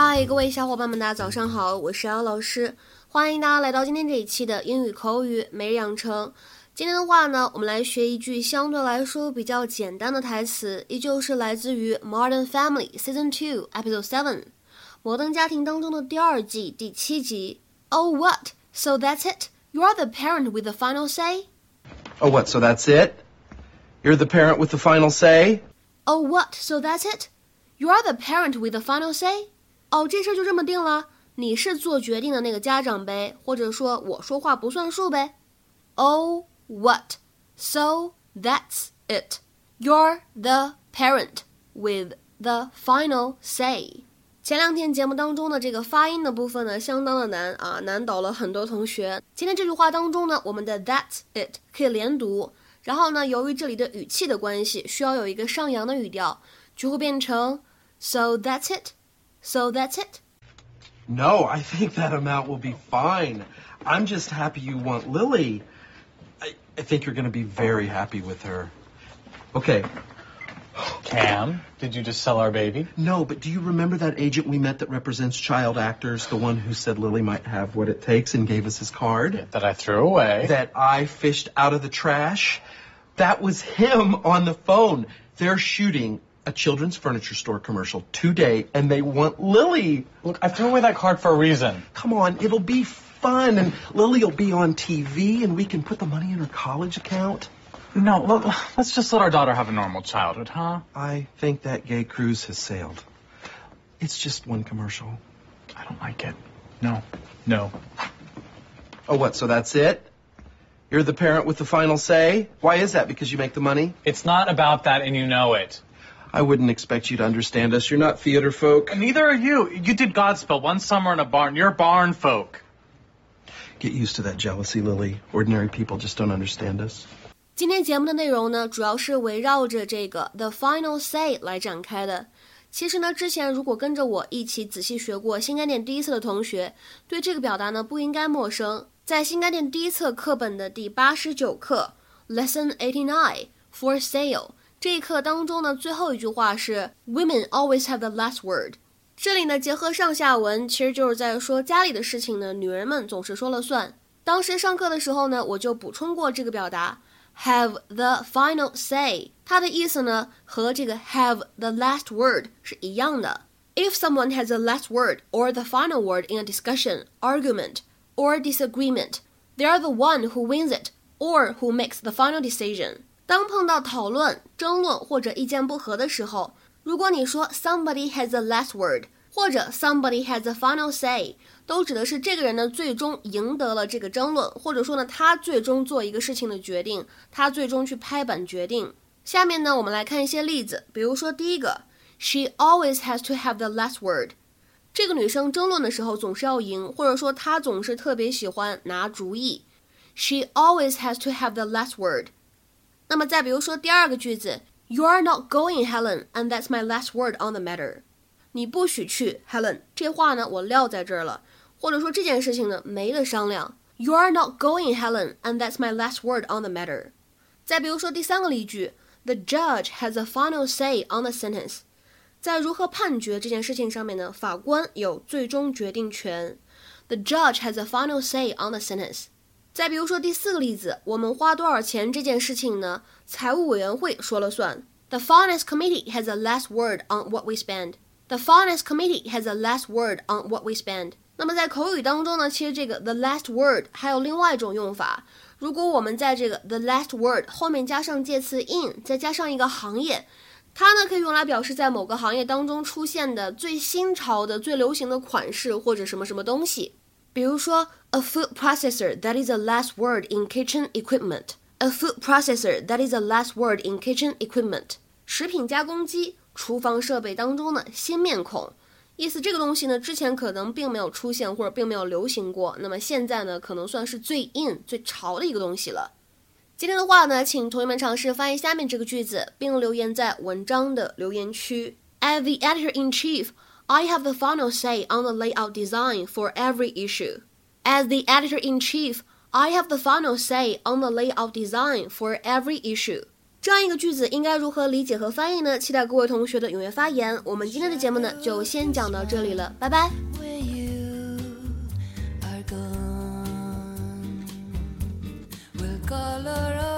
嗨，各位小伙伴们，大家早上好，我是姚老师，欢迎大家来到今天这一期的英语口语每日养成。今天的话呢，我们来学一句相对来说比较简单的台词，依旧是来自于《Modern Family》Season Two Episode Seven，《摩登家庭》当中的第二季第七集。Oh what? So that's it? You're the parent with the final say? Oh what? So that's it? You're the parent with the final say? Oh what? So that's it? You're the parent with the final say? 哦，这事儿就这么定了，你是做决定的那个家长呗，或者说我说话不算数呗。Oh what? So that's it. You're the parent with the final say. 前两天节目当中的这个发音的部分呢，相当的难啊，难倒了很多同学。今天这句话当中呢，我们的 that's it 可以连读，然后呢，由于这里的语气的关系，需要有一个上扬的语调，就会变成 So that's it. So that's it? No, I think that amount will be fine. I'm just happy you want Lily. I, I think you're going to be very happy with her. Okay. Cam, did you just sell our baby? No, but do you remember that agent we met that represents child actors? The one who said Lily might have what it takes and gave us his card? That I threw away. That I fished out of the trash? That was him on the phone. They're shooting a children's furniture store commercial today and they want Lily. Look, I threw away that card for a reason. Come on, it'll be fun and Lily will be on TV and we can put the money in her college account. No, let- let's just let our daughter have a normal childhood, huh? I think that gay cruise has sailed. It's just one commercial. I don't like it. No, no. Oh, what? So that's it? You're the parent with the final say? Why is that? Because you make the money? It's not about that and you know it. I wouldn't expect you to understand us. You're not theater folk. And neither are you. You did Godspell one summer in a barn. You're barn folk. Get used to that jealousy, Lily. Ordinary people just don't understand us. 今天节目的内容呢，主要是围绕着这个 the final say 来展开的。其实呢，之前如果跟着我一起仔细学过新概念第一册的同学，对这个表达呢不应该陌生。在新概念第一册课本的第八十九课 Lesson Eighty Nine for Sale 这一课当中呢，最后一句话是 Women always have the last word。这里呢，结合上下文，其实就是在说家里的事情呢，女人们总是说了算。当时上课的时候呢，我就补充过这个表达。have the final say，它的意思呢和这个 have the last word 是一样的。If someone has the last word or the final word in a discussion, argument, or disagreement, they are the one who wins it or who makes the final decision. 当碰到讨论、争论或者意见不合的时候，如果你说 somebody has the last word，或者 somebody has the final say，都指的是这个人呢最终赢得了这个争论，或者说呢他最终做一个事情的决定，他最终去拍板决定。下面呢我们来看一些例子，比如说第一个，She always has to have the last word。这个女生争论的时候总是要赢，或者说她总是特别喜欢拿主意。She always has to have the last word。那么再比如说第二个句子，You are not going, Helen, and that's my last word on the matter。你不许去，Helen。这话呢，我撂在这儿了，或者说这件事情呢，没得商量。You are not going, Helen, and that's my last word on the matter。再比如说第三个例句，The judge has a final say on the sentence。在如何判决这件事情上面呢，法官有最终决定权。The judge has a final say on the sentence。 再比如说第四个例子，我们花多少钱这件事情呢，财务委员会说了算。The finance committee has a last word on what we spend。The finance committee has a last word on what we spend。那么在口语当中呢，其实这个 the last word 还有另外一种用法。如果我们在这个 the last word 后面加上介词 in，再加上一个行业，它呢可以用来表示在某个行业当中出现的最新潮的、最流行的款式或者什么什么东西。比如说，a food processor that is a last word in kitchen equipment。A food processor that is a last word in kitchen equipment。食品加工机。厨房设备当中的新面孔，意思这个东西呢，之前可能并没有出现或者并没有流行过，那么现在呢，可能算是最 in 最潮的一个东西了。今天的话呢，请同学们尝试翻译下面这个句子，并留言在文章的留言区。As the editor in chief, I have the final say on the layout design for every issue. As the editor in chief, I have the final say on the layout design for every issue. 这样一个句子应该如何理解和翻译呢？期待各位同学的踊跃发言。我们今天的节目呢，就先讲到这里了，拜拜。and